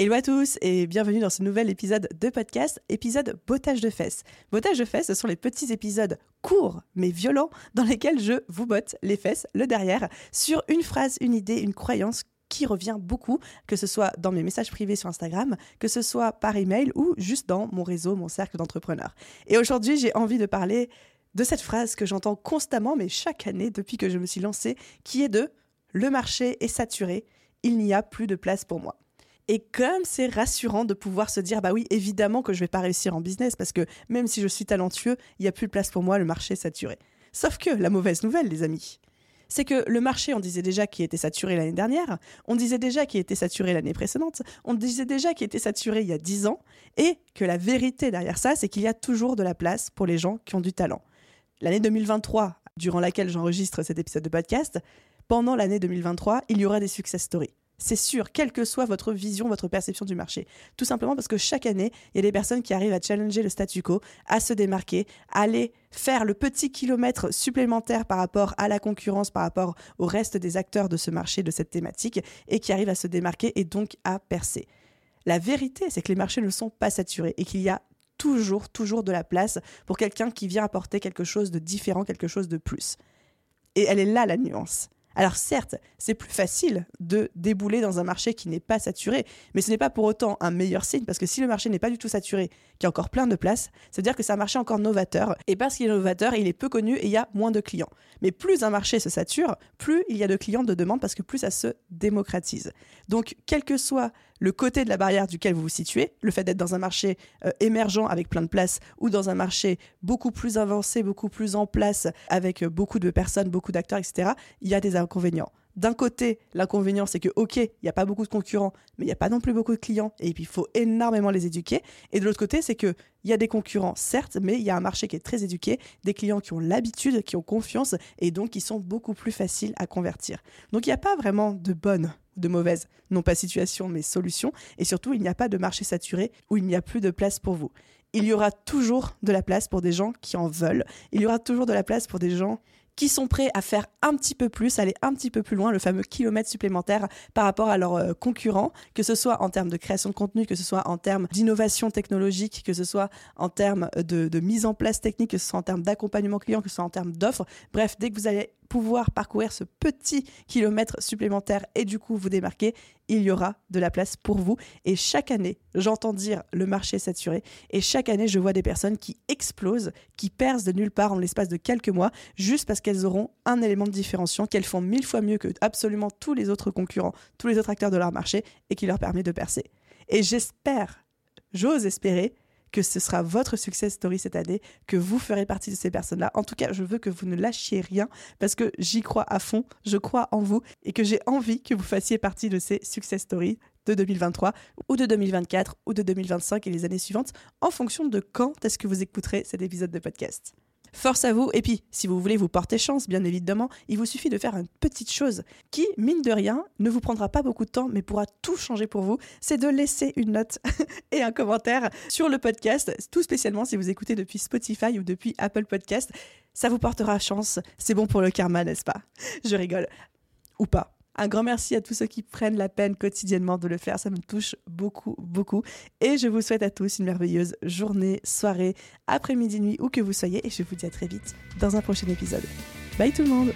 Hello à tous et bienvenue dans ce nouvel épisode de podcast, épisode bottage de fesses. Bottage de fesses, ce sont les petits épisodes courts mais violents dans lesquels je vous botte les fesses, le derrière, sur une phrase, une idée, une croyance qui revient beaucoup, que ce soit dans mes messages privés sur Instagram, que ce soit par email ou juste dans mon réseau, mon cercle d'entrepreneurs. Et aujourd'hui, j'ai envie de parler de cette phrase que j'entends constamment, mais chaque année depuis que je me suis lancée, qui est de le marché est saturé, il n'y a plus de place pour moi. Et comme c'est rassurant de pouvoir se dire, bah oui, évidemment que je vais pas réussir en business parce que même si je suis talentueux, il n'y a plus de place pour moi, le marché est saturé. Sauf que la mauvaise nouvelle, les amis, c'est que le marché, on disait déjà qu'il était saturé l'année dernière, on disait déjà qu'il était saturé l'année précédente, on disait déjà qu'il était saturé il y a 10 ans, et que la vérité derrière ça, c'est qu'il y a toujours de la place pour les gens qui ont du talent. L'année 2023, durant laquelle j'enregistre cet épisode de podcast, pendant l'année 2023, il y aura des success stories. C'est sûr, quelle que soit votre vision, votre perception du marché. Tout simplement parce que chaque année, il y a des personnes qui arrivent à challenger le statu quo, à se démarquer, à aller faire le petit kilomètre supplémentaire par rapport à la concurrence, par rapport au reste des acteurs de ce marché, de cette thématique, et qui arrivent à se démarquer et donc à percer. La vérité, c'est que les marchés ne sont pas saturés et qu'il y a toujours, toujours de la place pour quelqu'un qui vient apporter quelque chose de différent, quelque chose de plus. Et elle est là la nuance. Alors certes, c'est plus facile de débouler dans un marché qui n'est pas saturé, mais ce n'est pas pour autant un meilleur signe, parce que si le marché n'est pas du tout saturé, qu'il y a encore plein de places, ça veut dire que c'est un marché encore novateur, et parce qu'il est novateur, il est peu connu et il y a moins de clients. Mais plus un marché se sature, plus il y a de clients de demande, parce que plus ça se démocratise. Donc quel que soit le côté de la barrière duquel vous vous situez, le fait d'être dans un marché euh, émergent avec plein de places ou dans un marché beaucoup plus avancé, beaucoup plus en place avec euh, beaucoup de personnes, beaucoup d'acteurs, etc., il y a des inconvénients. D'un côté, l'inconvénient, c'est que, OK, il n'y a pas beaucoup de concurrents, mais il n'y a pas non plus beaucoup de clients, et puis il faut énormément les éduquer. Et de l'autre côté, c'est qu'il y a des concurrents, certes, mais il y a un marché qui est très éduqué, des clients qui ont l'habitude, qui ont confiance, et donc qui sont beaucoup plus faciles à convertir. Donc il n'y a pas vraiment de bonne de mauvaise, non pas situation, mais solution. Et surtout, il n'y a pas de marché saturé où il n'y a plus de place pour vous. Il y aura toujours de la place pour des gens qui en veulent. Il y aura toujours de la place pour des gens qui sont prêts à faire un petit peu plus, aller un petit peu plus loin, le fameux kilomètre supplémentaire par rapport à leurs euh, concurrents, que ce soit en termes de création de contenu, que ce soit en termes d'innovation technologique, que ce soit en termes de, de, mise en place technique, que ce soit en termes d'accompagnement client, que ce soit en termes d'offres. Bref, dès que vous allez pouvoir parcourir ce petit kilomètre supplémentaire et du coup vous démarquer, il y aura de la place pour vous. Et chaque année, j'entends dire le marché saturé. Et chaque année, je vois des personnes qui explosent, qui percent de nulle part en l'espace de quelques mois, juste parce qu'elles auront un élément de différenciation qu'elles font mille fois mieux que absolument tous les autres concurrents, tous les autres acteurs de leur marché, et qui leur permet de percer. Et j'espère, j'ose espérer, que ce sera votre success story cette année, que vous ferez partie de ces personnes-là. En tout cas, je veux que vous ne lâchiez rien parce que j'y crois à fond, je crois en vous et que j'ai envie que vous fassiez partie de ces success stories de 2023 ou de 2024 ou de 2025 et les années suivantes en fonction de quand est-ce que vous écouterez cet épisode de podcast. Force à vous. Et puis, si vous voulez vous porter chance, bien évidemment, il vous suffit de faire une petite chose qui, mine de rien, ne vous prendra pas beaucoup de temps, mais pourra tout changer pour vous. C'est de laisser une note et un commentaire sur le podcast, tout spécialement si vous écoutez depuis Spotify ou depuis Apple Podcast. Ça vous portera chance. C'est bon pour le karma, n'est-ce pas? Je rigole. Ou pas. Un grand merci à tous ceux qui prennent la peine quotidiennement de le faire. Ça me touche beaucoup, beaucoup. Et je vous souhaite à tous une merveilleuse journée, soirée, après-midi, nuit, où que vous soyez. Et je vous dis à très vite dans un prochain épisode. Bye tout le monde